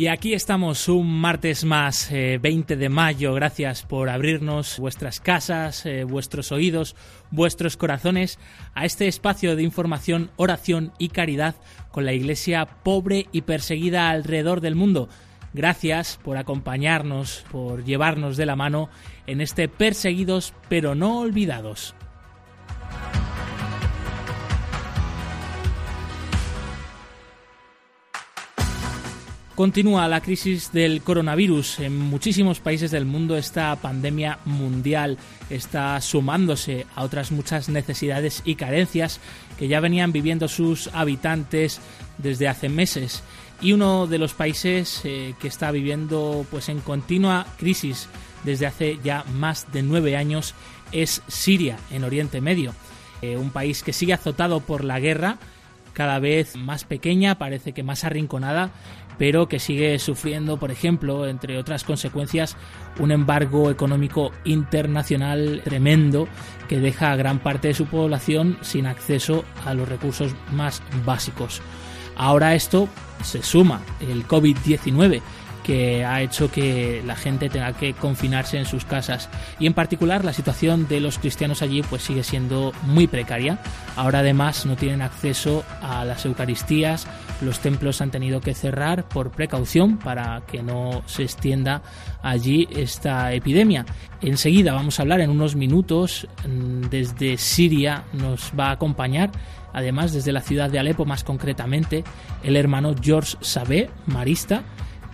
Y aquí estamos un martes más, 20 eh, de mayo. Gracias por abrirnos vuestras casas, eh, vuestros oídos, vuestros corazones a este espacio de información, oración y caridad con la Iglesia pobre y perseguida alrededor del mundo. Gracias por acompañarnos, por llevarnos de la mano en este perseguidos pero no olvidados. Continúa la crisis del coronavirus. En muchísimos países del mundo esta pandemia mundial está sumándose a otras muchas necesidades y carencias que ya venían viviendo sus habitantes desde hace meses. Y uno de los países eh, que está viviendo pues en continua crisis desde hace ya más de nueve años es Siria, en Oriente Medio. Eh, un país que sigue azotado por la guerra, cada vez más pequeña, parece que más arrinconada, pero que sigue sufriendo, por ejemplo, entre otras consecuencias, un embargo económico internacional tremendo que deja a gran parte de su población sin acceso a los recursos más básicos. Ahora esto se suma el COVID-19 que ha hecho que la gente tenga que confinarse en sus casas y en particular la situación de los cristianos allí pues sigue siendo muy precaria. Ahora además no tienen acceso a las Eucaristías, los templos han tenido que cerrar por precaución para que no se extienda allí esta epidemia. Enseguida vamos a hablar en unos minutos mm, desde Siria nos va a acompañar además desde la ciudad de Alepo más concretamente el hermano George Sabé, marista,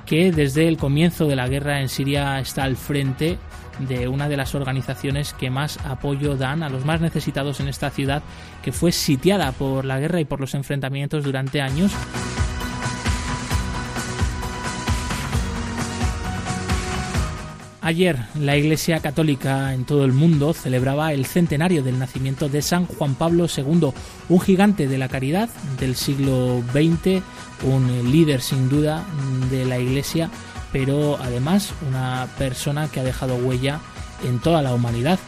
que desde el comienzo de la guerra en Siria está al frente de una de las organizaciones que más apoyo dan a los más necesitados en esta ciudad que fue sitiada por la guerra y por los enfrentamientos durante años. Ayer la Iglesia Católica en todo el mundo celebraba el centenario del nacimiento de San Juan Pablo II, un gigante de la caridad del siglo XX, un líder sin duda de la Iglesia, pero además una persona que ha dejado huella en toda la humanidad.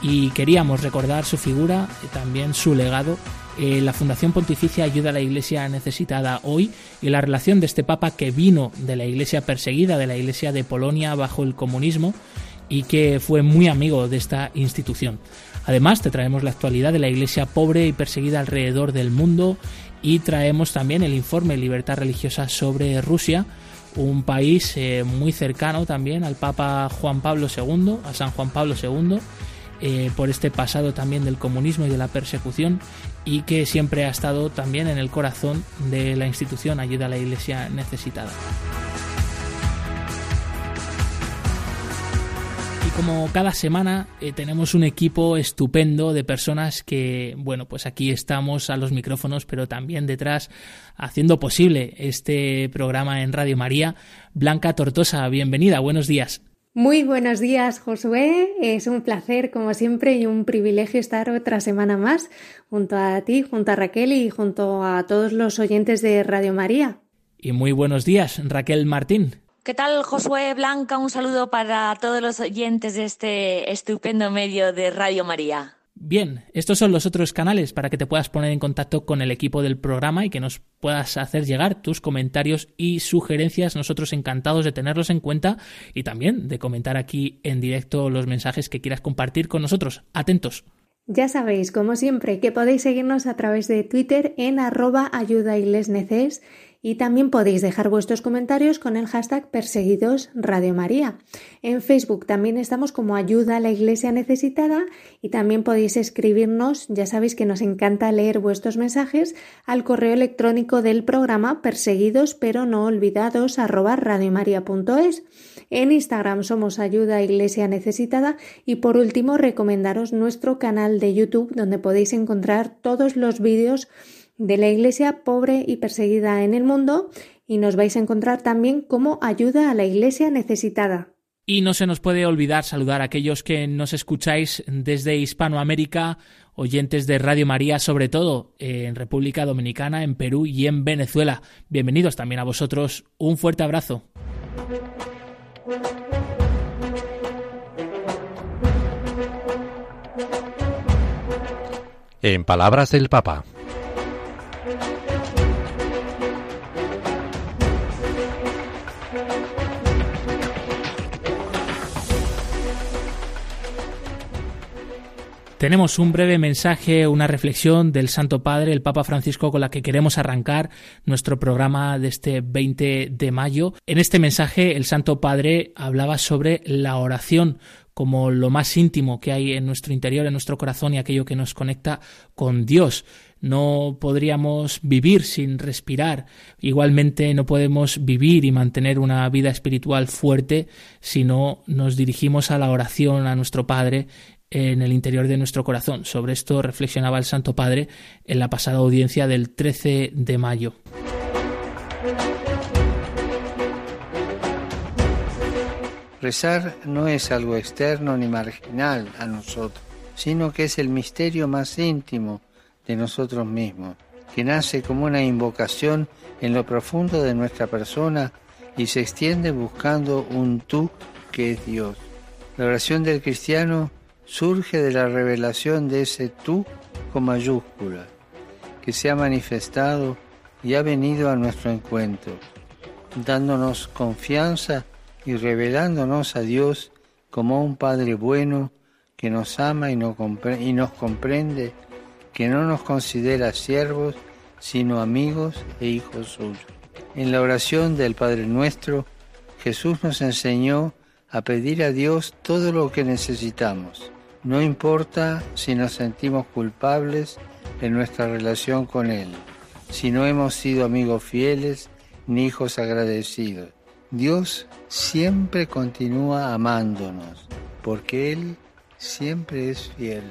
Y queríamos recordar su figura y también su legado eh, la Fundación Pontificia ayuda a la Iglesia necesitada hoy y la relación de este Papa que vino de la Iglesia perseguida, de la Iglesia de Polonia bajo el comunismo y que fue muy amigo de esta institución. Además, te traemos la actualidad de la Iglesia pobre y perseguida alrededor del mundo y traemos también el informe Libertad Religiosa sobre Rusia, un país eh, muy cercano también al Papa Juan Pablo II, a San Juan Pablo II, eh, por este pasado también del comunismo y de la persecución y que siempre ha estado también en el corazón de la institución Ayuda a la Iglesia Necesitada. Y como cada semana eh, tenemos un equipo estupendo de personas que, bueno, pues aquí estamos a los micrófonos, pero también detrás haciendo posible este programa en Radio María. Blanca Tortosa, bienvenida, buenos días. Muy buenos días, Josué. Es un placer, como siempre, y un privilegio estar otra semana más junto a ti, junto a Raquel y junto a todos los oyentes de Radio María. Y muy buenos días, Raquel Martín. ¿Qué tal, Josué Blanca? Un saludo para todos los oyentes de este estupendo medio de Radio María. Bien, estos son los otros canales para que te puedas poner en contacto con el equipo del programa y que nos puedas hacer llegar tus comentarios y sugerencias. Nosotros encantados de tenerlos en cuenta y también de comentar aquí en directo los mensajes que quieras compartir con nosotros. Atentos. Ya sabéis, como siempre, que podéis seguirnos a través de Twitter en arroba ayuda también podéis dejar vuestros comentarios con el hashtag Perseguidos Radio María. En Facebook también estamos como Ayuda a la Iglesia Necesitada y también podéis escribirnos, ya sabéis que nos encanta leer vuestros mensajes, al correo electrónico del programa perseguidos pero no olvidados arroba. En Instagram somos Ayuda a Iglesia Necesitada y por último recomendaros nuestro canal de YouTube donde podéis encontrar todos los vídeos de la Iglesia pobre y perseguida en el mundo y nos vais a encontrar también como ayuda a la Iglesia necesitada. Y no se nos puede olvidar saludar a aquellos que nos escucháis desde Hispanoamérica oyentes de Radio María, sobre todo en República Dominicana, en Perú y en Venezuela. Bienvenidos también a vosotros. Un fuerte abrazo. En palabras del Papa. Tenemos un breve mensaje, una reflexión del Santo Padre, el Papa Francisco, con la que queremos arrancar nuestro programa de este 20 de mayo. En este mensaje, el Santo Padre hablaba sobre la oración como lo más íntimo que hay en nuestro interior, en nuestro corazón y aquello que nos conecta con Dios. No podríamos vivir sin respirar. Igualmente no podemos vivir y mantener una vida espiritual fuerte si no nos dirigimos a la oración a nuestro Padre en el interior de nuestro corazón. Sobre esto reflexionaba el Santo Padre en la pasada audiencia del 13 de mayo. Rezar no es algo externo ni marginal a nosotros, sino que es el misterio más íntimo de nosotros mismos, que nace como una invocación en lo profundo de nuestra persona y se extiende buscando un tú que es Dios. La oración del cristiano surge de la revelación de ese tú con mayúscula, que se ha manifestado y ha venido a nuestro encuentro, dándonos confianza y revelándonos a Dios como un Padre bueno que nos ama y nos, comprende, que no nos considera siervos, sino amigos e hijos suyos. En la oración del Padre nuestro, Jesús nos enseñó a pedir a Dios todo lo que necesitamos no importa si nos sentimos culpables en nuestra relación con Él, si no hemos sido amigos fieles ni hijos agradecidos. Dios siempre continúa amándonos, porque Él siempre es fiel.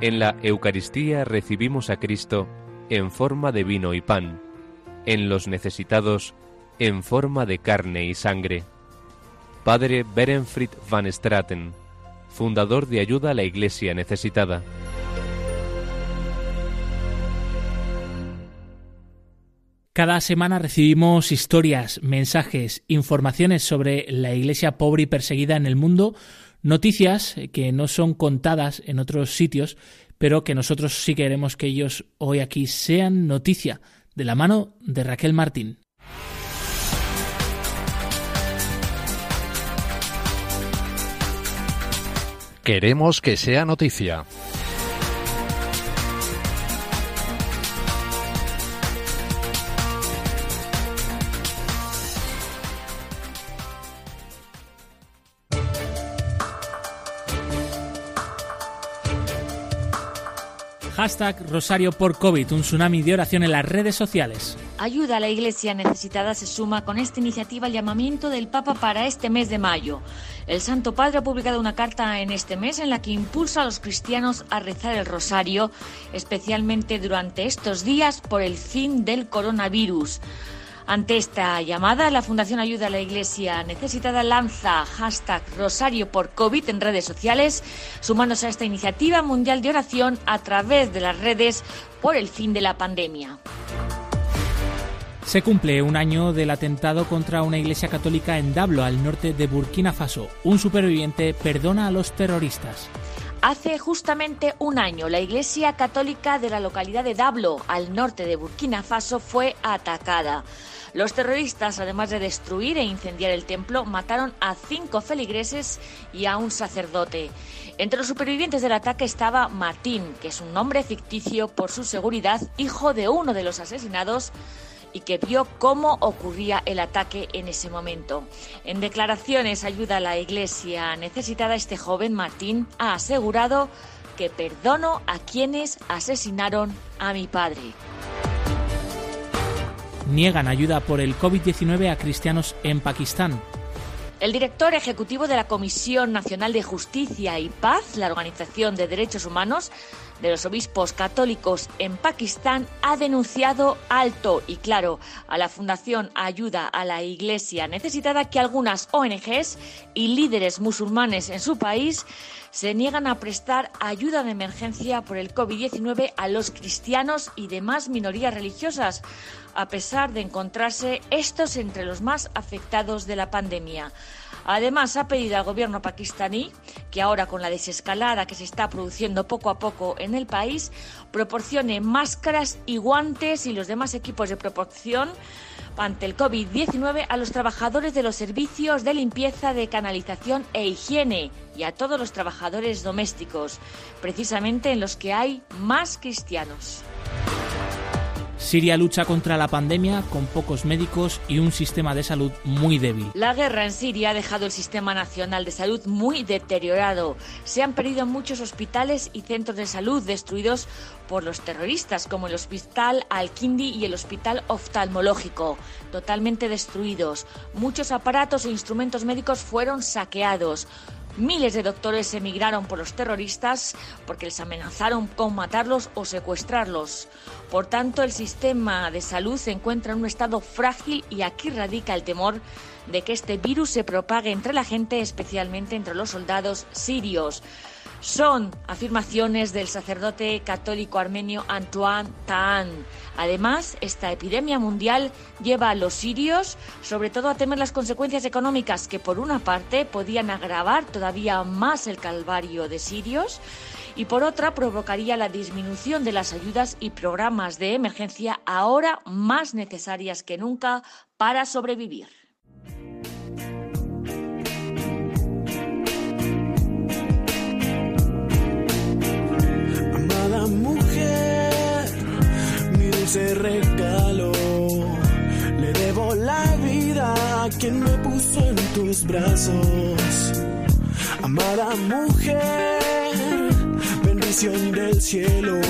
En la Eucaristía recibimos a Cristo en forma de vino y pan, en los necesitados en forma de carne y sangre. Padre Berenfried van Straten, fundador de Ayuda a la Iglesia Necesitada. Cada semana recibimos historias, mensajes, informaciones sobre la Iglesia pobre y perseguida en el mundo, Noticias que no son contadas en otros sitios, pero que nosotros sí queremos que ellos hoy aquí sean noticia, de la mano de Raquel Martín. Queremos que sea noticia. Hashtag Rosario por COVID, un tsunami de oración en las redes sociales. Ayuda a la Iglesia necesitada se suma con esta iniciativa al llamamiento del Papa para este mes de mayo. El Santo Padre ha publicado una carta en este mes en la que impulsa a los cristianos a rezar el rosario, especialmente durante estos días por el fin del coronavirus. Ante esta llamada, la Fundación Ayuda a la Iglesia Necesitada lanza hashtag Rosario por COVID en redes sociales, sumándose a esta iniciativa mundial de oración a través de las redes por el fin de la pandemia. Se cumple un año del atentado contra una iglesia católica en Dablo, al norte de Burkina Faso. Un superviviente perdona a los terroristas. Hace justamente un año, la iglesia católica de la localidad de Dablo, al norte de Burkina Faso, fue atacada. Los terroristas, además de destruir e incendiar el templo, mataron a cinco feligreses y a un sacerdote. Entre los supervivientes del ataque estaba Martín, que es un nombre ficticio por su seguridad, hijo de uno de los asesinados y que vio cómo ocurría el ataque en ese momento. En declaraciones ayuda a la iglesia necesitada, este joven Martín ha asegurado que perdono a quienes asesinaron a mi padre niegan ayuda por el COVID-19 a cristianos en Pakistán. El director ejecutivo de la Comisión Nacional de Justicia y Paz, la Organización de Derechos Humanos, de los obispos católicos en Pakistán ha denunciado alto y claro a la Fundación Ayuda a la Iglesia necesitada que algunas ONGs y líderes musulmanes en su país se niegan a prestar ayuda de emergencia por el COVID-19 a los cristianos y demás minorías religiosas, a pesar de encontrarse estos entre los más afectados de la pandemia. Además, ha pedido al gobierno pakistaní que ahora con la desescalada que se está produciendo poco a poco en el país, proporcione máscaras y guantes y los demás equipos de protección ante el COVID-19 a los trabajadores de los servicios de limpieza, de canalización e higiene y a todos los trabajadores domésticos, precisamente en los que hay más cristianos. Siria lucha contra la pandemia con pocos médicos y un sistema de salud muy débil. La guerra en Siria ha dejado el sistema nacional de salud muy deteriorado. Se han perdido muchos hospitales y centros de salud destruidos por los terroristas, como el Hospital Al-Kindi y el Hospital Oftalmológico, totalmente destruidos. Muchos aparatos e instrumentos médicos fueron saqueados. Miles de doctores emigraron por los terroristas porque les amenazaron con matarlos o secuestrarlos. Por tanto, el sistema de salud se encuentra en un estado frágil y aquí radica el temor de que este virus se propague entre la gente, especialmente entre los soldados sirios. Son afirmaciones del sacerdote católico armenio Antoine Taan. Además, esta epidemia mundial lleva a los sirios sobre todo a temer las consecuencias económicas que por una parte podían agravar todavía más el calvario de sirios y por otra provocaría la disminución de las ayudas y programas de emergencia ahora más necesarias que nunca para sobrevivir. Mujer, mi dulce regalo, le debo la vida a quien me puso en tus brazos. Amada mujer, bendición del cielo.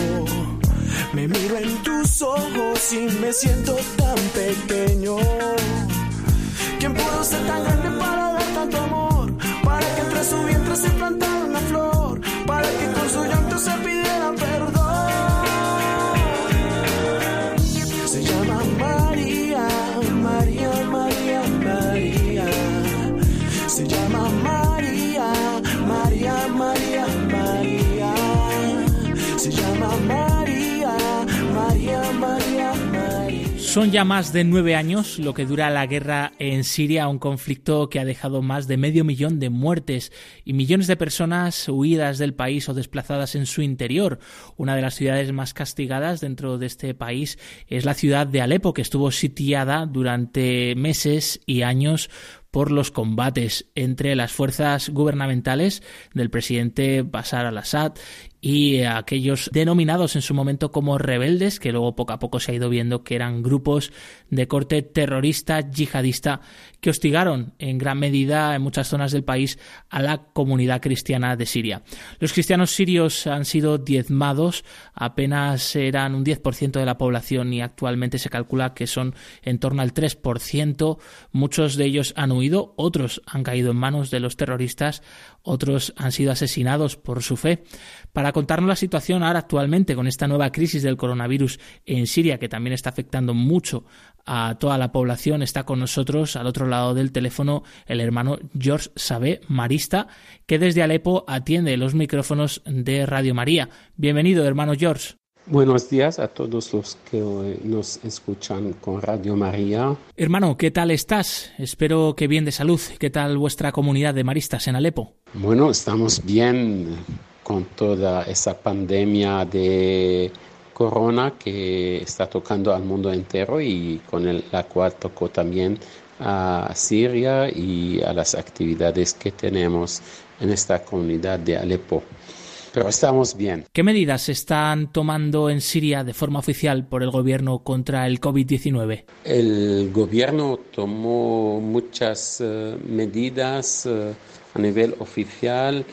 Me miro en tus ojos y me siento tan pequeño. ¿Quién pudo ser tan grande para dar tanto amor? Para que entre su vientre se plantara una flor. Para que con su llanto se pidiera Son ya más de nueve años lo que dura la guerra en Siria, un conflicto que ha dejado más de medio millón de muertes y millones de personas huidas del país o desplazadas en su interior. Una de las ciudades más castigadas dentro de este país es la ciudad de Alepo, que estuvo sitiada durante meses y años por los combates entre las fuerzas gubernamentales del presidente Bashar al-Assad y aquellos denominados en su momento como rebeldes, que luego poco a poco se ha ido viendo que eran grupos de corte terrorista, yihadista, que hostigaron en gran medida en muchas zonas del país a la comunidad cristiana de Siria. Los cristianos sirios han sido diezmados, apenas eran un 10% de la población y actualmente se calcula que son en torno al 3%. Muchos de ellos han huido, otros han caído en manos de los terroristas, otros han sido asesinados por su fe. Para contarnos la situación ahora actualmente con esta nueva crisis del coronavirus en Siria, que también está afectando mucho a toda la población, está con nosotros al otro lado del teléfono el hermano George Sabé, marista, que desde Alepo atiende los micrófonos de Radio María. Bienvenido, hermano George. Buenos días a todos los que nos escuchan con Radio María. Hermano, ¿qué tal estás? Espero que bien de salud. ¿Qué tal vuestra comunidad de maristas en Alepo? Bueno, estamos bien con toda esa pandemia de corona que está tocando al mundo entero y con el, la cual tocó también a Siria y a las actividades que tenemos en esta comunidad de Alepo. Pero estamos bien. ¿Qué medidas se están tomando en Siria de forma oficial por el gobierno contra el COVID-19? El gobierno tomó muchas uh, medidas uh, a nivel oficial.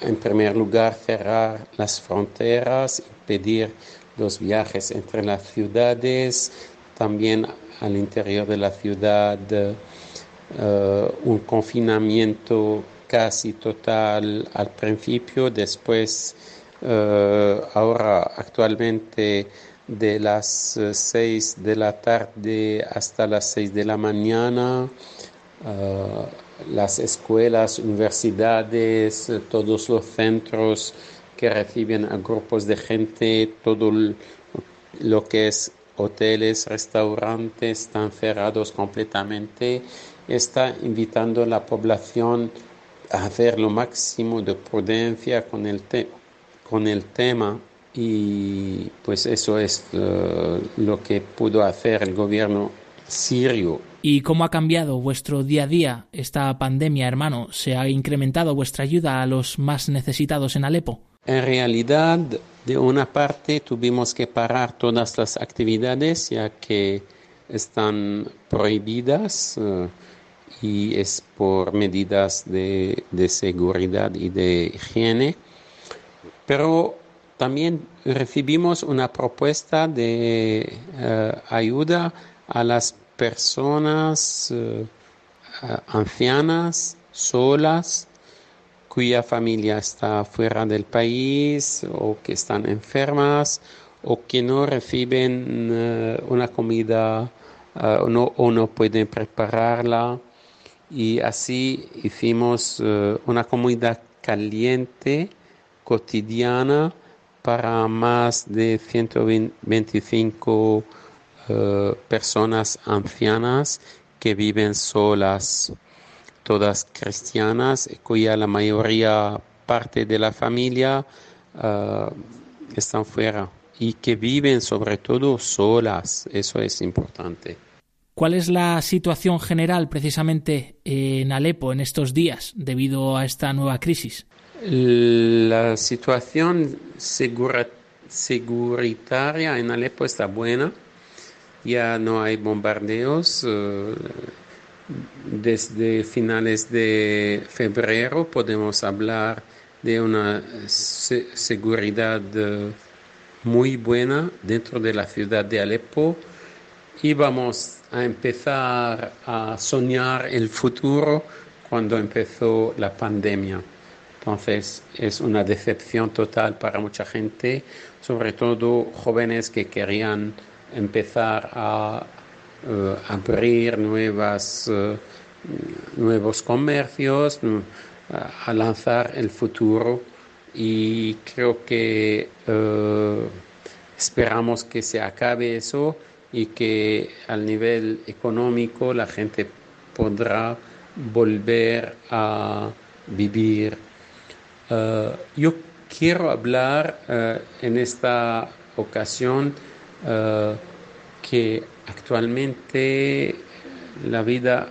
En primer lugar, cerrar las fronteras, impedir los viajes entre las ciudades, también al interior de la ciudad uh, un confinamiento casi total al principio, después Eh, ahora actualmente de las 6 de la tarde hasta las 6 de la mañana, las escuelas, universidades, todos los centros que reciben a grupos de gente, todo lo que es hoteles, restaurantes están cerrados completamente. Está invitando a la población hacer lo máximo de prudencia con el, con el tema y pues eso es uh, lo que pudo hacer el gobierno sirio. ¿Y cómo ha cambiado vuestro día a día esta pandemia, hermano? ¿Se ha incrementado vuestra ayuda a los más necesitados en Alepo? En realidad, de una parte tuvimos que parar todas las actividades ya que están prohibidas uh, y es por medidas de, de seguridad y de higiene. Pero también recibimos una propuesta de uh, ayuda a las personas uh, ancianas, solas, cuya familia está fuera del país o que están enfermas o que no reciben uh, una comida no, o no pueden prepararla. Y así hicimos uh, una comida caliente, cotidiana, para más de 125 personas ancianas que viven solas todas cristianas, cuya la mayoría parte de la familia uh, están fuera y que viven sobre todo solas. Eso es importante. ¿Cuál es la situación general precisamente en Alepo en estos días debido a esta nueva crisis? La situación segura, seguritaria en Alepo está buena. Ya no hay bombardeos. Uh, desde finales de febrero podemos hablar de una seguridad eh, muy buena dentro de la ciudad de Alepo y vamos a empezar a soñar el futuro cuando empezó la pandemia. Entonces es una decepción total para mucha gente, sobre todo jóvenes que querían empezar a eh, abrir nuevas, eh, nuevos comercios, a lanzar el futuro y creo que eh, esperamos que se acabe eso y que al nivel económico la gente podrá volver a vivir. yo quiero hablar en esta ocasión que Actualmente la vida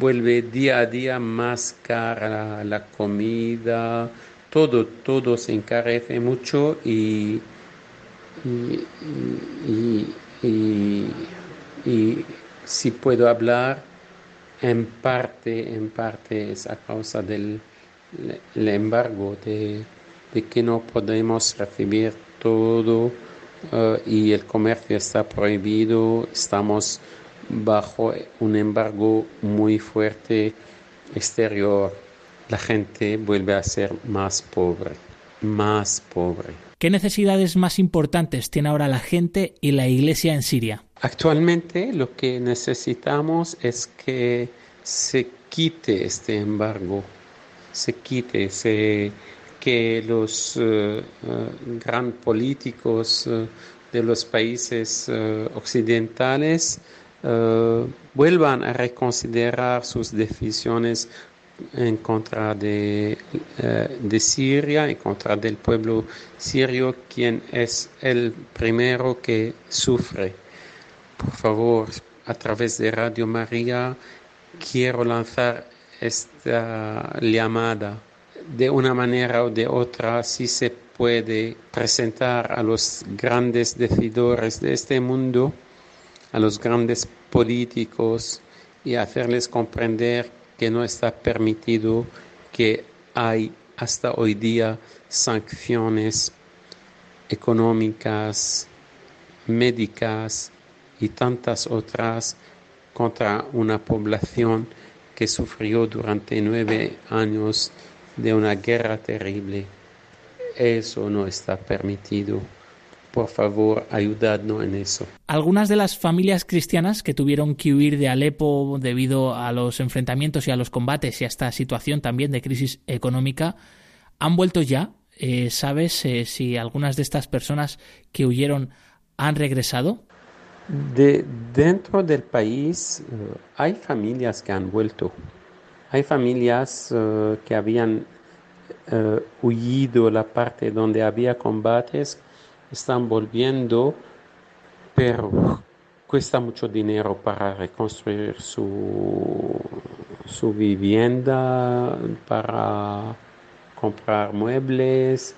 vuelve día a día más cara, la comida, todo, todo se encarece mucho y, si puedo hablar, en parte, en parte es a causa del embargo, de, de que no podemos recibir todo eh, y el comercio está prohibido, estamos bajo un embargo muy fuerte exterior. La gente vuelve a ser más pobre, más pobre. ¿Qué necesidades más importantes tiene ahora la gente y la iglesia en Siria? Actualmente lo que necesitamos es que se quite este embargo, se quite, se que los uh, gran políticos uh, de los países occidentales vuelvan a reconsiderar sus decisiones en contra de, de, Siria, en contra del pueblo sirio, quien es el primero que sufre. Por favor, a través de Radio María, quiero lanzar esta llamada de una manera o de otra si se puede presentar a los grandes decidores de este mundo, a los grandes políticos y hacerles comprender que no está permitido que hay hasta hoy día sanciones económicas, médicas y tantas otras contra una población que sufrió durante nueve años de una guerra terrible. eso no está permitido. Por favor, ayudadnos en eso. Algunas de las familias cristianas que tuvieron que huir de Alepo debido a los enfrentamientos y a los combates y a esta situación también de crisis económica han vuelto ya. Eh, ¿Sabes eh, si algunas de estas personas que huyeron han regresado? De, dentro del país eh, hay familias que han vuelto. Hay familias que habían huido la parte donde había combates están volviendo, pero cuesta mucho dinero para reconstruir su, su vivienda, para comprar muebles,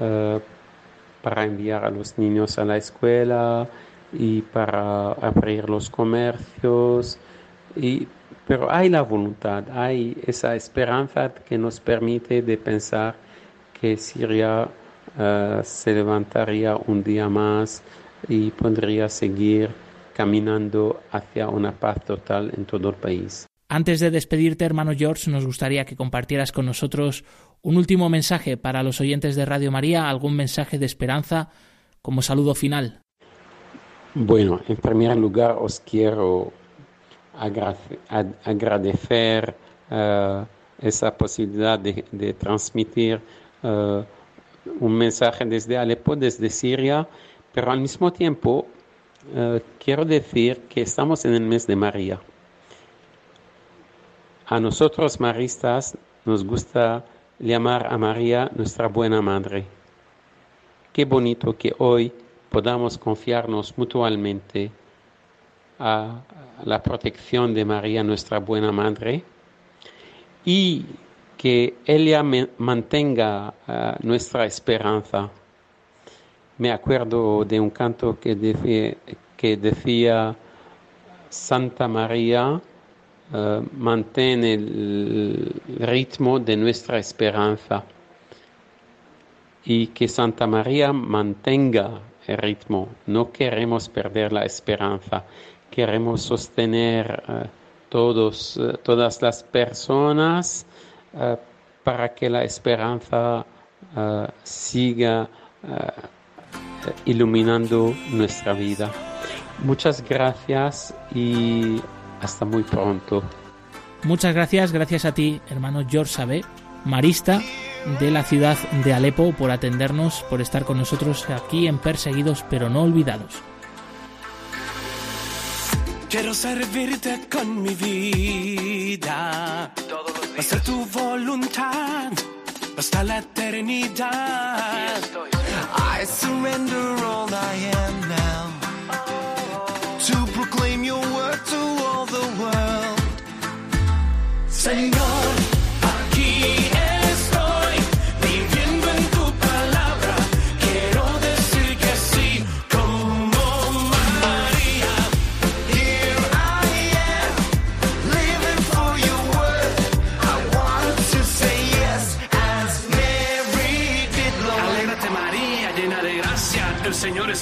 eh, para enviar a los niños a la escuela y para abrir los comercios. Y, pero hay la voluntad, hay esa esperanza que nos permite de pensar que Siria eh, se levantaría un día más y podría seguir caminando hacia una paz total en todo el país. Antes de despedirte, hermano George, nos gustaría que compartieras con nosotros un último mensaje para los oyentes de Radio María, algún mensaje de esperanza como saludo final. Bueno, en primer lugar os quiero agradecer eh, esa posibilidad de, transmitir uh, un mensaje desde Alepo, desde Siria, pero al mismo tiempo eh, quiero decir que estamos en el mes de María. A nosotros maristas nos gusta llamar a María nuestra buena madre. Qué bonito que hoy podamos confiarnos mutuamente a la protección de María, nuestra buena madre, y que ella mantenga ah, nuestra esperanza. Me acuerdo de un canto que decía, Santa María, uh, el ritmo de nuestra esperanza y que Santa María mantenga el ritmo. No queremos perder la esperanza, queremos sostener uh, todos, todas las personas eh, para que la esperanza eh, siga eh, iluminando nuestra vida. Muchas gracias y hasta muy pronto. Muchas gracias, gracias a ti, hermano George Sabé, marista de la ciudad de Alepo, por atendernos, por estar con nosotros aquí en Perseguidos pero no olvidados. Quiero servirte con mi vida. Hasta tu voluntad, hasta la eternidad. I surrender all I am now. To proclaim your word to all the world. Señor.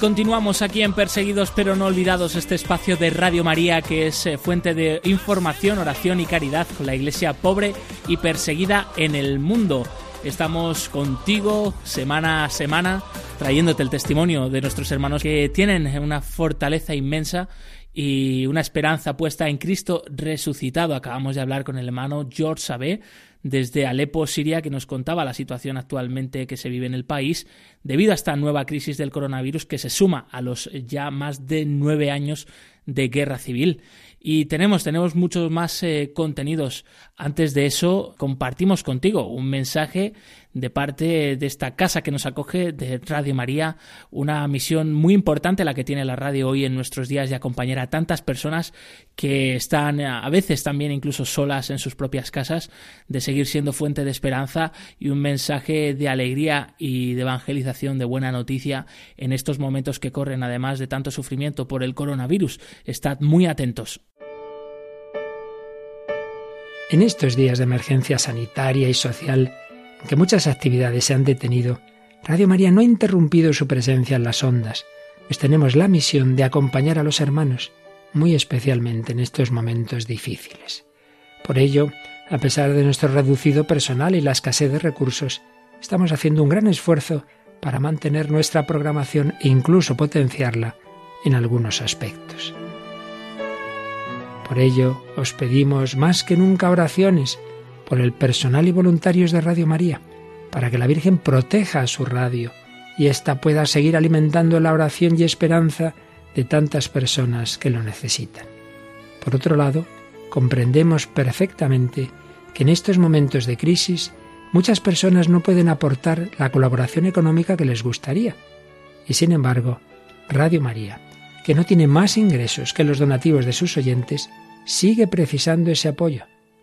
Continuamos aquí en Perseguidos pero no olvidados, este espacio de Radio María que es eh, fuente de información, oración y caridad con la iglesia pobre y perseguida en el mundo. Estamos contigo semana a semana trayéndote el testimonio de nuestros hermanos que tienen una fortaleza inmensa y una esperanza puesta en Cristo resucitado. Acabamos de hablar con el hermano George Sabé desde Alepo, Siria, que nos contaba la situación actualmente que se vive en el país debido a esta nueva crisis del coronavirus que se suma a los ya más de nueve años de guerra civil. Y tenemos, tenemos muchos más eh, contenidos. Antes de eso, compartimos contigo un mensaje de parte de esta casa que nos acoge de Radio María, una misión muy importante la que tiene la radio hoy en nuestros días de acompañar a tantas personas que están a veces también incluso solas en sus propias casas, de seguir siendo fuente de esperanza y un mensaje de alegría y de evangelización, de buena noticia en estos momentos que corren, además de tanto sufrimiento por el coronavirus. Estad muy atentos. En estos días de emergencia sanitaria y social, en que muchas actividades se han detenido, Radio María no ha interrumpido su presencia en las ondas, pues tenemos la misión de acompañar a los hermanos, muy especialmente en estos momentos difíciles. Por ello, a pesar de nuestro reducido personal y la escasez de recursos, estamos haciendo un gran esfuerzo para mantener nuestra programación e incluso potenciarla en algunos aspectos. Por ello, os pedimos más que nunca oraciones por el personal y voluntarios de Radio María, para que la Virgen proteja a su radio y ésta pueda seguir alimentando la oración y esperanza de tantas personas que lo necesitan. Por otro lado, comprendemos perfectamente que en estos momentos de crisis muchas personas no pueden aportar la colaboración económica que les gustaría. Y sin embargo, Radio María, que no tiene más ingresos que los donativos de sus oyentes, sigue precisando ese apoyo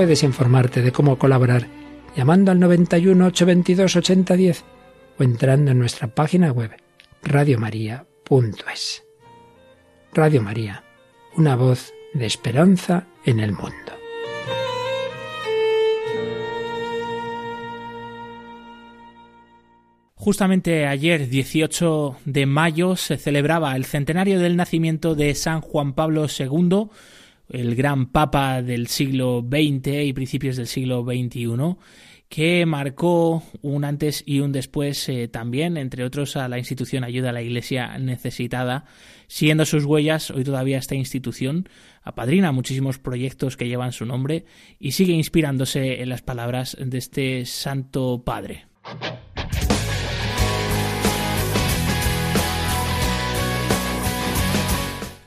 Puedes informarte de cómo colaborar llamando al 91 822 8010 o entrando en nuestra página web radiomaria.es. Radio María, una voz de esperanza en el mundo. Justamente ayer, 18 de mayo, se celebraba el centenario del nacimiento de San Juan Pablo II, el gran papa del siglo XX y principios del siglo XXI, que marcó un antes y un después eh, también, entre otros, a la institución Ayuda a la Iglesia Necesitada. Siguiendo sus huellas, hoy todavía esta institución apadrina muchísimos proyectos que llevan su nombre y sigue inspirándose en las palabras de este Santo Padre.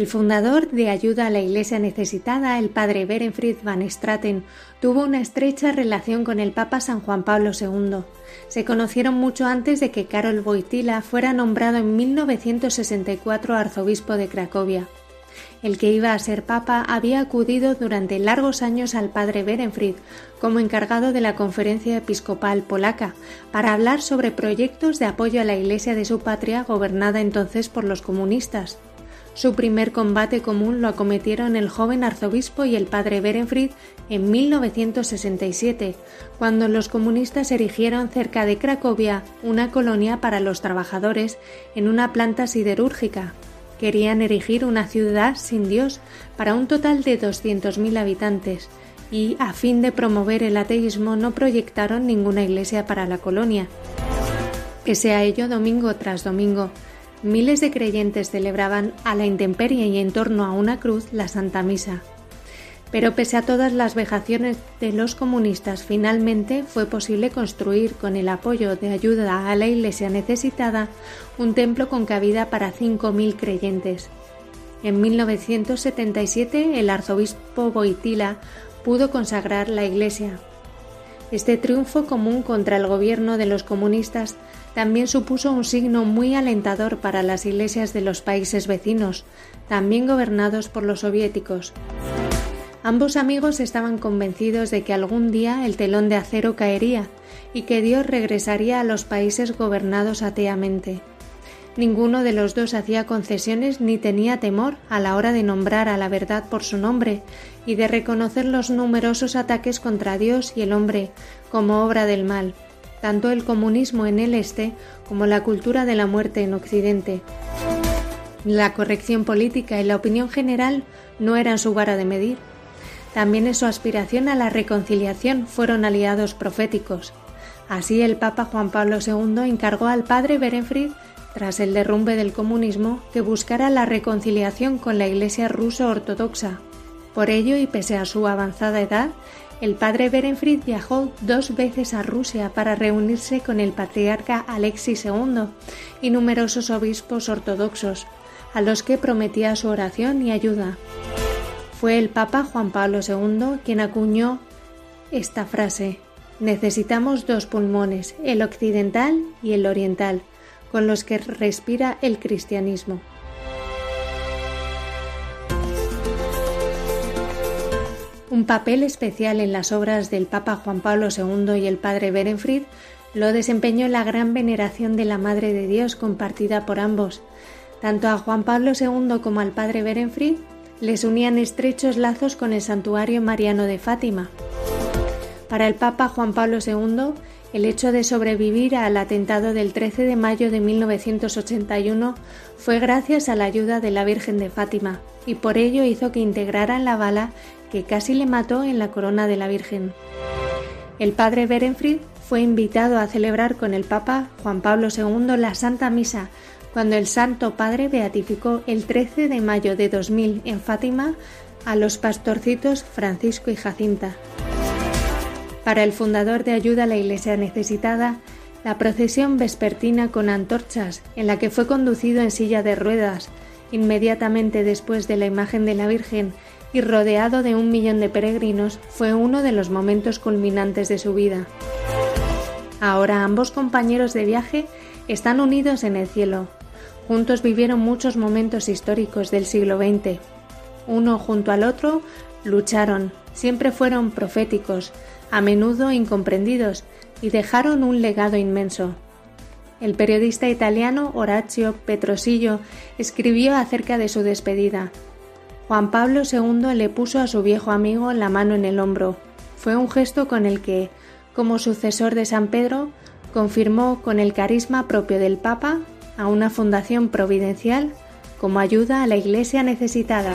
El fundador de Ayuda a la Iglesia Necesitada, el padre Berenfried van Straten, tuvo una estrecha relación con el Papa San Juan Pablo II. Se conocieron mucho antes de que Karol Wojtyla fuera nombrado en 1964 arzobispo de Cracovia. el que iba a ser papa, había acudido durante largos años al padre Berenfried como encargado de la conferencia episcopal polaca para hablar sobre proyectos de apoyo a la Iglesia de su patria gobernada entonces por los comunistas. Su primer combate común lo acometieron el joven arzobispo y el padre Berenfried en 1967, cuando los comunistas erigieron cerca de Cracovia una colonia para los trabajadores en una planta siderúrgica. Querían erigir una ciudad sin Dios para un total de 200.000 habitantes y, a fin de promover el ateísmo, no proyectaron ninguna iglesia para la colonia. Pese a ello, domingo tras domingo, miles de creyentes celebraban a la intemperie y en torno a una cruz la Santa Misa. Pero pese a todas las vejaciones de los comunistas, finalmente fue posible construir, con el apoyo de ayuda a la Iglesia necesitada, un templo con cabida para 5.000 creyentes. En 1977 el arzobispo Boitila pudo consagrar la Iglesia. Este triunfo común contra el gobierno de los comunistas también supuso un signo muy alentador para las iglesias de los países vecinos, también gobernados por los soviéticos. Ambos amigos estaban convencidos de que algún día el telón de acero caería y que Dios regresaría a los países gobernados ateamente. Ninguno de los dos hacía concesiones ni tenía temor a la hora de nombrar a la verdad por su nombre y de reconocer los numerosos ataques contra Dios y el hombre como obra del mal, tanto el comunismo en el este como la cultura de la muerte en Occidente. La corrección política y la opinión general no eran su vara de medir. También en su aspiración a la reconciliación fueron aliados proféticos. Así el Papa Juan Pablo II encargó al padre Berenfried, tras el derrumbe del comunismo, que buscara la reconciliación con la Iglesia ruso ortodoxa. Por ello, y pese a su avanzada edad, el padre Berenfried viajó dos veces a Rusia para reunirse con el patriarca Alexis II y numerosos obispos ortodoxos, a los que prometía su oración y ayuda. Fue el Papa Juan Pablo II quien acuñó esta frase Necesitamos dos pulmones, el occidental y el oriental, con los que respira el cristianismo. Un papel especial en las obras del Papa Juan Pablo II y el Padre Berenfried lo desempeñó la gran veneración de la Madre de Dios compartida por ambos. Tanto a Juan Pablo II como al Padre Berenfried les unían estrechos lazos con el santuario mariano de Fátima. Para el Papa Juan Pablo II, el hecho de sobrevivir al atentado del 13 de mayo de 1981 fue gracias a la ayuda de la Virgen de Fátima, y por ello hizo que integraran la bala que casi le mató en la corona de la Virgen. El padre Berenfried fue invitado a celebrar con el Papa Juan Pablo II la Santa Misa cuando el Santo Padre beatificó el 13 de mayo de 2000 en Fátima a los pastorcitos Francisco y Jacinta. Para el fundador de Ayuda a la Iglesia Necesitada, la procesión vespertina con antorchas, en la que fue conducido en silla de ruedas, inmediatamente después de la imagen de la Virgen y rodeado de un millón de peregrinos, fue uno de los momentos culminantes de su vida. Ahora ambos compañeros de viaje están unidos en el cielo, Juntos vivieron muchos momentos históricos del siglo XX. Uno junto al otro lucharon, siempre fueron proféticos, a menudo incomprendidos, y dejaron un legado inmenso. El periodista italiano Horacio Petrosillo escribió acerca de su despedida. Juan Pablo II le puso a su viejo amigo la mano en el hombro. Fue un gesto con el que, como sucesor de San Pedro, confirmó con el carisma propio del Papa a una fundación providencial como ayuda a la Iglesia necesitada.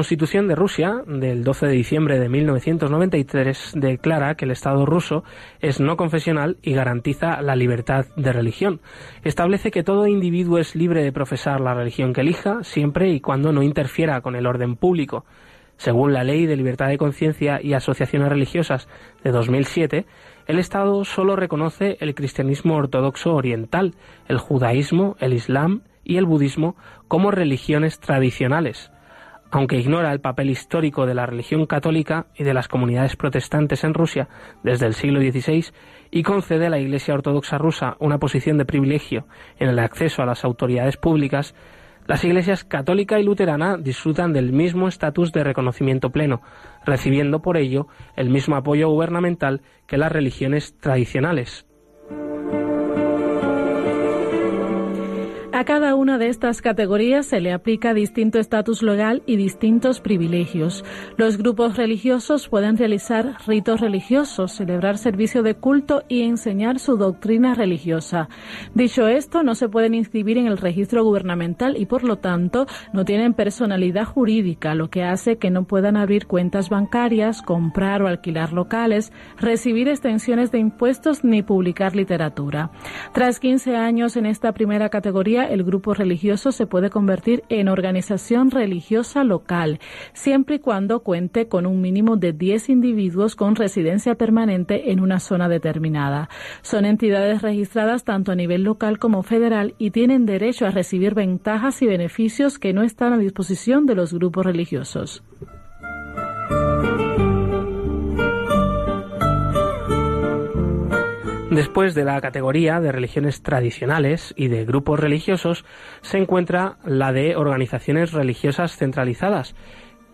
Constitución de Rusia, del 12 de diciembre de 1993, declara que el Estado ruso es no confesional y garantiza la libertad de religión. Establece que todo individuo es libre de profesar la religión que elija, siempre y cuando no interfiera con el orden público. Según la Ley de Libertad de Conciencia y Asociaciones Religiosas de 2007, el Estado solo reconoce el cristianismo ortodoxo oriental, el judaísmo, el islam y el budismo como religiones tradicionales aunque ignora el papel histórico de la religión católica y de las comunidades protestantes en Rusia desde el siglo XVI y concede a la Iglesia Ortodoxa rusa una posición de privilegio en el acceso a las autoridades públicas, las iglesias católica y luterana disfrutan del mismo estatus de reconocimiento pleno, recibiendo por ello el mismo apoyo gubernamental que las religiones tradicionales, A cada una de estas categorías se le aplica distinto estatus legal y distintos privilegios. Los grupos religiosos pueden realizar ritos religiosos, celebrar servicio de culto y enseñar su doctrina religiosa. Dicho esto, no se pueden inscribir en el registro gubernamental y por lo tanto no tienen personalidad jurídica, lo que hace que no puedan abrir cuentas bancarias, comprar o alquilar locales, recibir extensiones de impuestos ni publicar literatura. Tras 15 años en esta primera categoría, el grupo religioso se puede convertir en organización religiosa local, siempre y cuando cuente con un mínimo de 10 individuos con residencia permanente en una zona determinada. Son entidades registradas tanto a nivel local como federal y tienen derecho a recibir ventajas y beneficios que no están a disposición de los grupos religiosos. Después de la categoría de religiones tradicionales y de grupos religiosos se encuentra la de organizaciones religiosas centralizadas,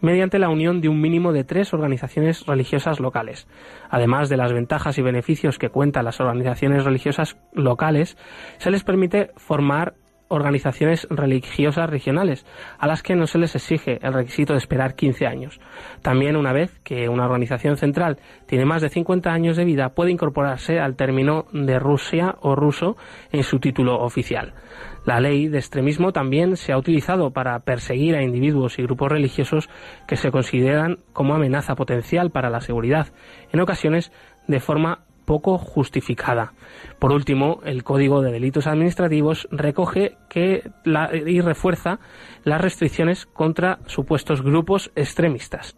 mediante la unión de un mínimo de tres organizaciones religiosas locales. Además de las ventajas y beneficios que cuentan las organizaciones religiosas locales, se les permite formar organizaciones religiosas regionales, a las que no se les exige el requisito de esperar 15 años. También una vez que una organización central tiene más de 50 años de vida, puede incorporarse al término de Rusia o ruso en su título oficial. La ley de extremismo también se ha utilizado para perseguir a individuos y grupos religiosos que se consideran como amenaza potencial para la seguridad, en ocasiones de forma poco justificada. Por último, el Código de Delitos Administrativos recoge que y refuerza las restricciones contra supuestos grupos extremistas.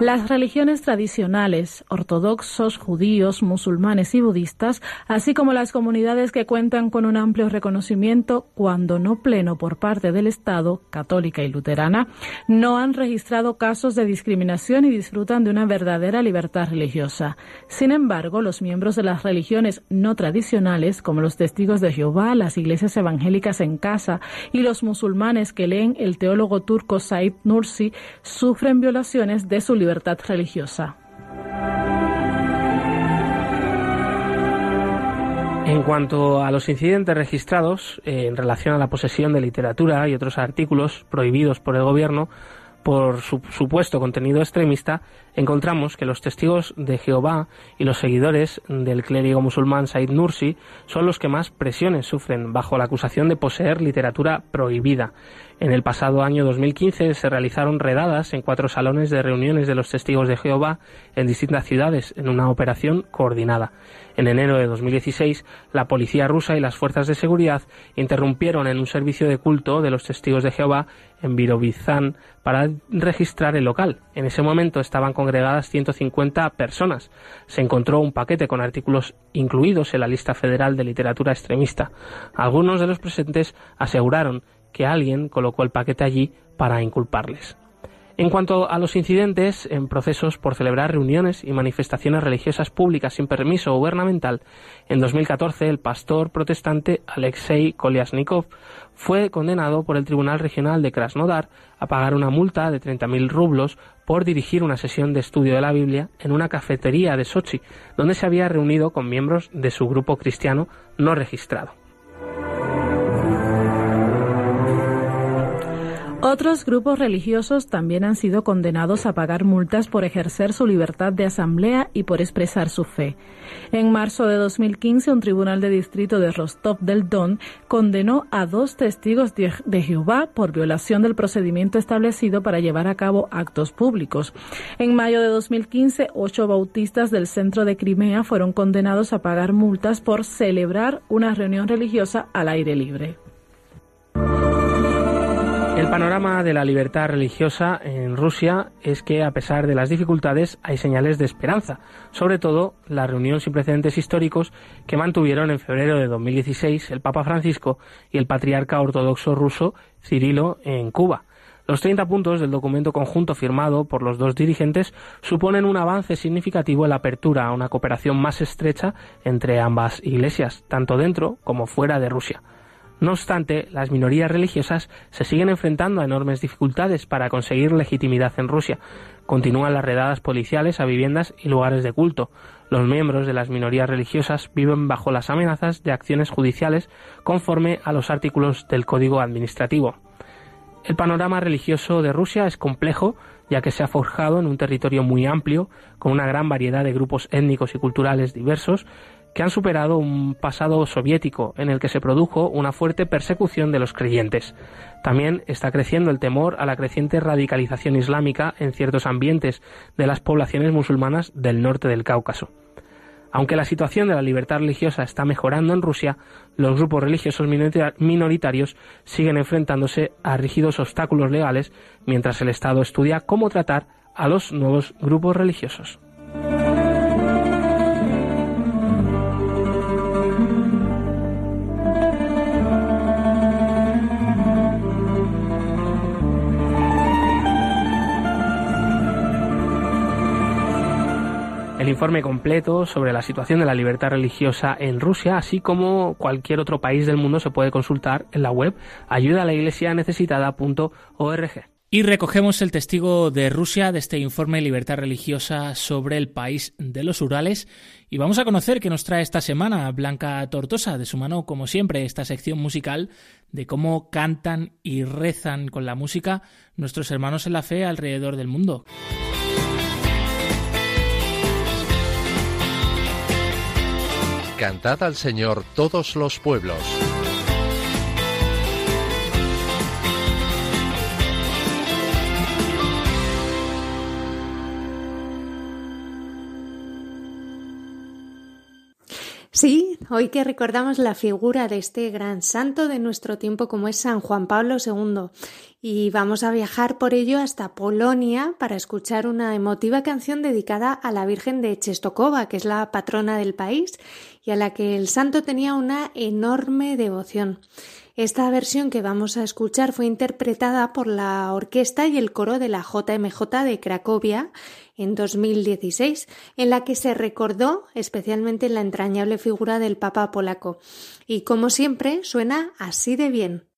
Las religiones tradicionales, ortodoxos, judíos, musulmanes y budistas, así como las comunidades que cuentan con un amplio reconocimiento, cuando no pleno por parte del Estado, católica y luterana, no han registrado casos de discriminación y disfrutan de una verdadera libertad religiosa. Sin embargo, los miembros de las religiones no tradicionales, como los testigos de Jehová, las iglesias evangélicas en casa y los musulmanes que leen el teólogo turco Said Nursi, sufren violaciones de su libertad religiosa. En cuanto a los incidentes registrados eh, en relación a la posesión de literatura y otros artículos prohibidos por el gobierno, por su supuesto contenido extremista, encontramos que los testigos de Jehová y los seguidores del clérigo musulmán Said Nursi son los que más presiones sufren bajo la acusación de poseer literatura prohibida. En el pasado año 2015 se realizaron redadas en cuatro salones de reuniones de los testigos de Jehová en distintas ciudades en una operación coordinada. En enero de 2016, la policía rusa y las fuerzas de seguridad interrumpieron en un servicio de culto de los testigos de Jehová en Virovizán para registrar el local. En ese momento estaban congregadas 150 personas. Se encontró un paquete con artículos incluidos en la lista federal de literatura extremista. Algunos de los presentes aseguraron que alguien colocó el paquete allí para inculparles. En cuanto a los incidentes en procesos por celebrar reuniones y manifestaciones religiosas públicas sin permiso gubernamental, en 2014 el pastor protestante Alexei Kolyasnikov fue condenado por el Tribunal Regional de Krasnodar a pagar una multa de 30.000 rublos por dirigir una sesión de estudio de la Biblia en una cafetería de Sochi, donde se había reunido con miembros de su grupo cristiano no registrado. Otros grupos religiosos también han sido condenados a pagar multas por ejercer su libertad de asamblea y por expresar su fe. En marzo de 2015, un tribunal de distrito de Rostov del Don condenó a dos testigos de Jehová por violación del procedimiento establecido para llevar a cabo actos públicos. En mayo de 2015, ocho bautistas del centro de Crimea fueron condenados a pagar multas por celebrar una reunión religiosa al aire libre. El panorama de la libertad religiosa en Rusia es que, a pesar de las dificultades, hay señales de esperanza, sobre todo la reunión sin precedentes históricos que mantuvieron en febrero de 2016 el Papa Francisco y el patriarca ortodoxo ruso Cirilo en Cuba. Los 30 puntos del documento conjunto firmado por los dos dirigentes suponen un avance significativo en la apertura a una cooperación más estrecha entre ambas iglesias, tanto dentro como fuera de Rusia. No obstante, las minorías religiosas se siguen enfrentando a enormes dificultades para conseguir legitimidad en Rusia. Continúan las redadas policiales a viviendas y lugares de culto. Los miembros de las minorías religiosas viven bajo las amenazas de acciones judiciales conforme a los artículos del Código Administrativo. El panorama religioso de Rusia es complejo, ya que se ha forjado en un territorio muy amplio, con una gran variedad de grupos étnicos y culturales diversos, que han superado un pasado soviético en el que se produjo una fuerte persecución de los creyentes. También está creciendo el temor a la creciente radicalización islámica en ciertos ambientes de las poblaciones musulmanas del norte del Cáucaso. Aunque la situación de la libertad religiosa está mejorando en Rusia, los grupos religiosos minoritarios siguen enfrentándose a rígidos obstáculos legales mientras el Estado estudia cómo tratar a los nuevos grupos religiosos. Informe completo sobre la situación de la libertad religiosa en Rusia, así como cualquier otro país del mundo, se puede consultar en la web ayudalaiglesianecesitada.org. Y recogemos el testigo de Rusia de este informe Libertad Religiosa sobre el país de los Urales. Y vamos a conocer qué nos trae esta semana Blanca Tortosa, de su mano, como siempre, esta sección musical de cómo cantan y rezan con la música nuestros hermanos en la fe alrededor del mundo. Cantad al Señor todos los pueblos. Sí, hoy que recordamos la figura de este gran santo de nuestro tiempo como es San Juan Pablo II y vamos a viajar por ello hasta Polonia para escuchar una emotiva canción dedicada a la Virgen de Czestochowa, que es la patrona del país y a la que el santo tenía una enorme devoción. Esta versión que vamos a escuchar fue interpretada por la orquesta y el coro de la JMJ de Cracovia en 2016, en la que se recordó especialmente la entrañable figura del Papa polaco. Y como siempre, suena así de bien.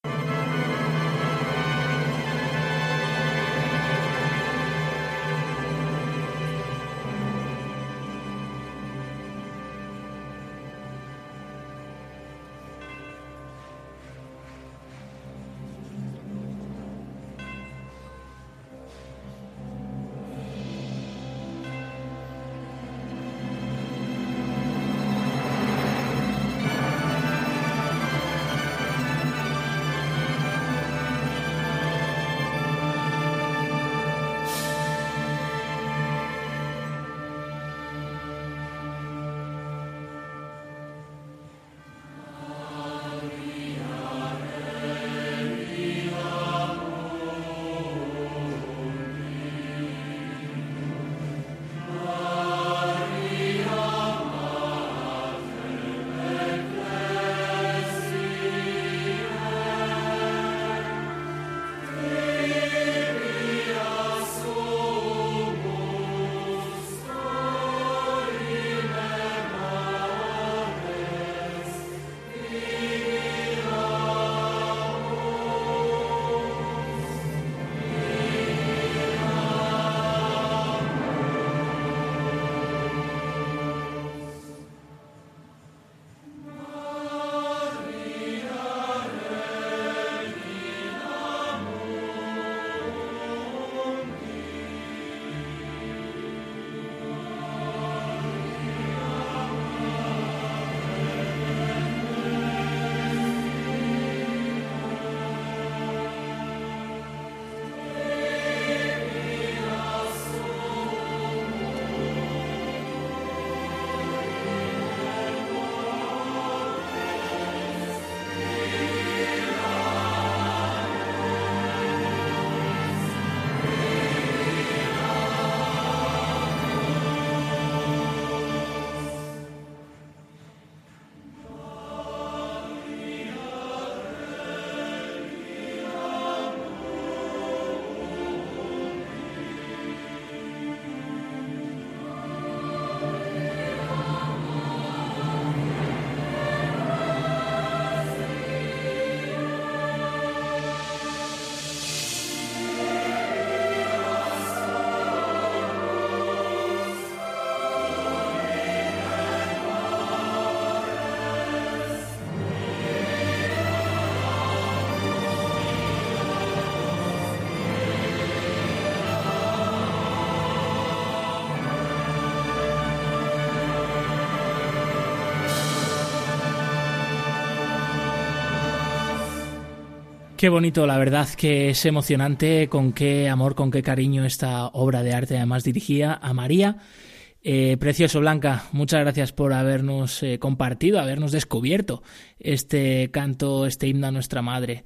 Qué bonito, la verdad que es emocionante con qué amor, con qué cariño esta obra de arte además dirigía a María. Eh, precioso, Blanca, muchas gracias por habernos eh, compartido, habernos descubierto este canto, este himno a nuestra madre.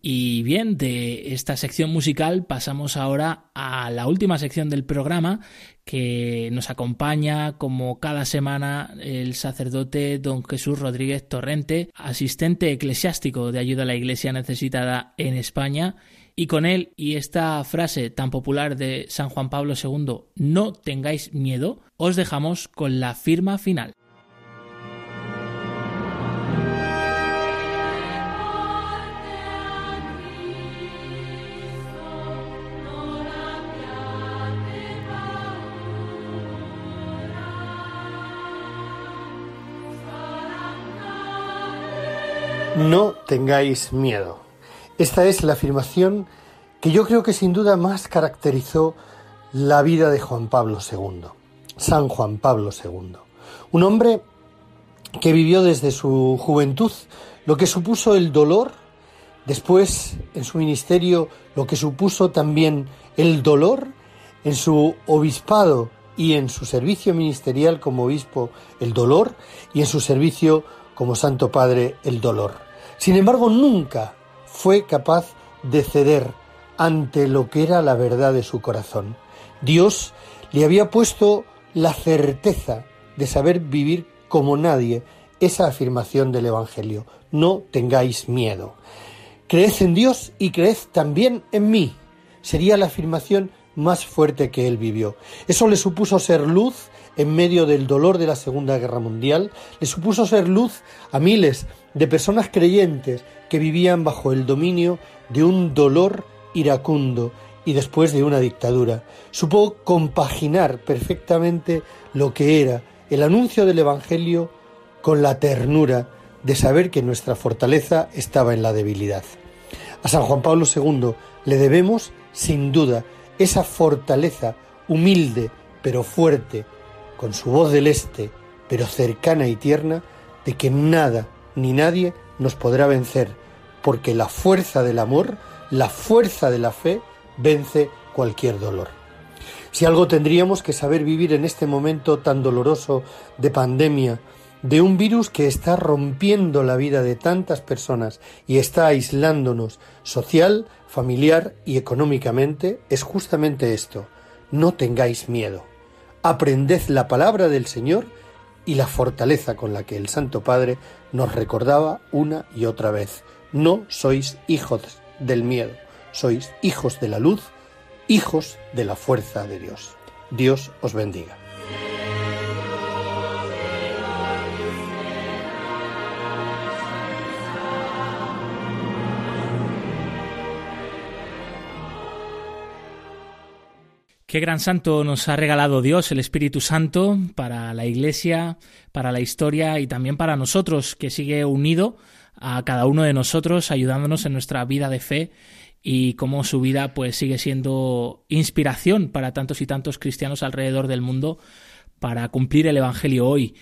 Y bien, de esta sección musical pasamos ahora a la última sección del programa que nos acompaña como cada semana el sacerdote don Jesús Rodríguez Torrente, asistente eclesiástico de ayuda a la Iglesia necesitada en España. Y con él y esta frase tan popular de San Juan Pablo II, no tengáis miedo, os dejamos con la firma final. No tengáis miedo. Esta es la afirmación que yo creo que sin duda más caracterizó la vida de Juan Pablo II, San Juan Pablo II. Un hombre que vivió desde su juventud lo que supuso el dolor, después en su ministerio lo que supuso también el dolor, en su obispado y en su servicio ministerial como obispo el dolor y en su servicio como Santo Padre el dolor. Sin embargo, nunca fue capaz de ceder ante lo que era la verdad de su corazón. Dios le había puesto la certeza de saber vivir como nadie esa afirmación del Evangelio. No tengáis miedo. Creed en Dios y creed también en mí. Sería la afirmación más fuerte que él vivió. Eso le supuso ser luz en medio del dolor de la Segunda Guerra Mundial, le supuso ser luz a miles de personas creyentes que vivían bajo el dominio de un dolor iracundo y después de una dictadura. Supo compaginar perfectamente lo que era el anuncio del Evangelio con la ternura de saber que nuestra fortaleza estaba en la debilidad. A San Juan Pablo II le debemos, sin duda, esa fortaleza humilde pero fuerte, con su voz del este, pero cercana y tierna, de que nada ni nadie nos podrá vencer, porque la fuerza del amor, la fuerza de la fe, vence cualquier dolor. Si algo tendríamos que saber vivir en este momento tan doloroso de pandemia, de un virus que está rompiendo la vida de tantas personas y está aislándonos social, familiar y económicamente, es justamente esto. No tengáis miedo aprended la palabra del Señor y la fortaleza con la que el Santo Padre nos recordaba una y otra vez. No sois hijos del miedo, sois hijos de la luz, hijos de la fuerza de Dios. Dios os bendiga. Qué gran santo nos ha regalado Dios, el Espíritu Santo, para la Iglesia, para la historia y también para nosotros, que sigue unido a cada uno de nosotros, ayudándonos en nuestra vida de fe y cómo su vida pues sigue siendo inspiración para tantos y tantos cristianos alrededor del mundo para cumplir el Evangelio hoy.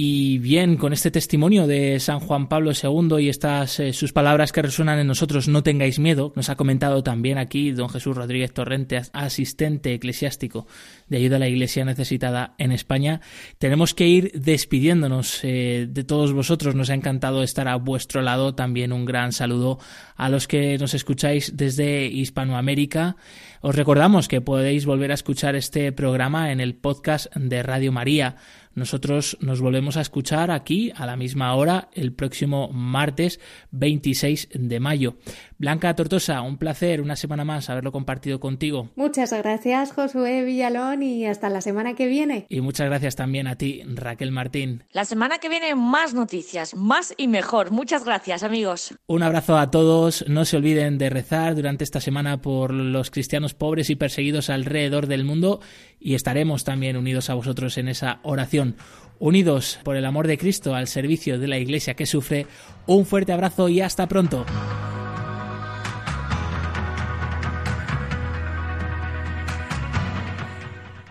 Y bien, con este testimonio de San Juan Pablo II y estas eh, sus palabras que resuenan en nosotros, no tengáis miedo, nos ha comentado también aquí don Jesús Rodríguez Torrente, asistente eclesiástico de ayuda a la Iglesia necesitada en España. Tenemos que ir despidiéndonos eh, de todos vosotros. Nos ha encantado estar a vuestro lado. También un gran saludo a los que nos escucháis desde Hispanoamérica. Os recordamos que podéis volver a escuchar este programa en el podcast de Radio María. Nosotros nos volvemos a escuchar aquí a la misma hora el próximo martes 26 de mayo. Blanca Tortosa, un placer una semana más haberlo compartido contigo. Muchas gracias Josué Villalón y hasta la semana que viene. Y muchas gracias también a ti Raquel Martín. La semana que viene más noticias, más y mejor. Muchas gracias amigos. Un abrazo a todos. No se olviden de rezar durante esta semana por los cristianos pobres y perseguidos alrededor del mundo y estaremos también unidos a vosotros en esa oración. Unidos por el amor de Cristo al servicio de la Iglesia que sufre, un fuerte abrazo y hasta pronto.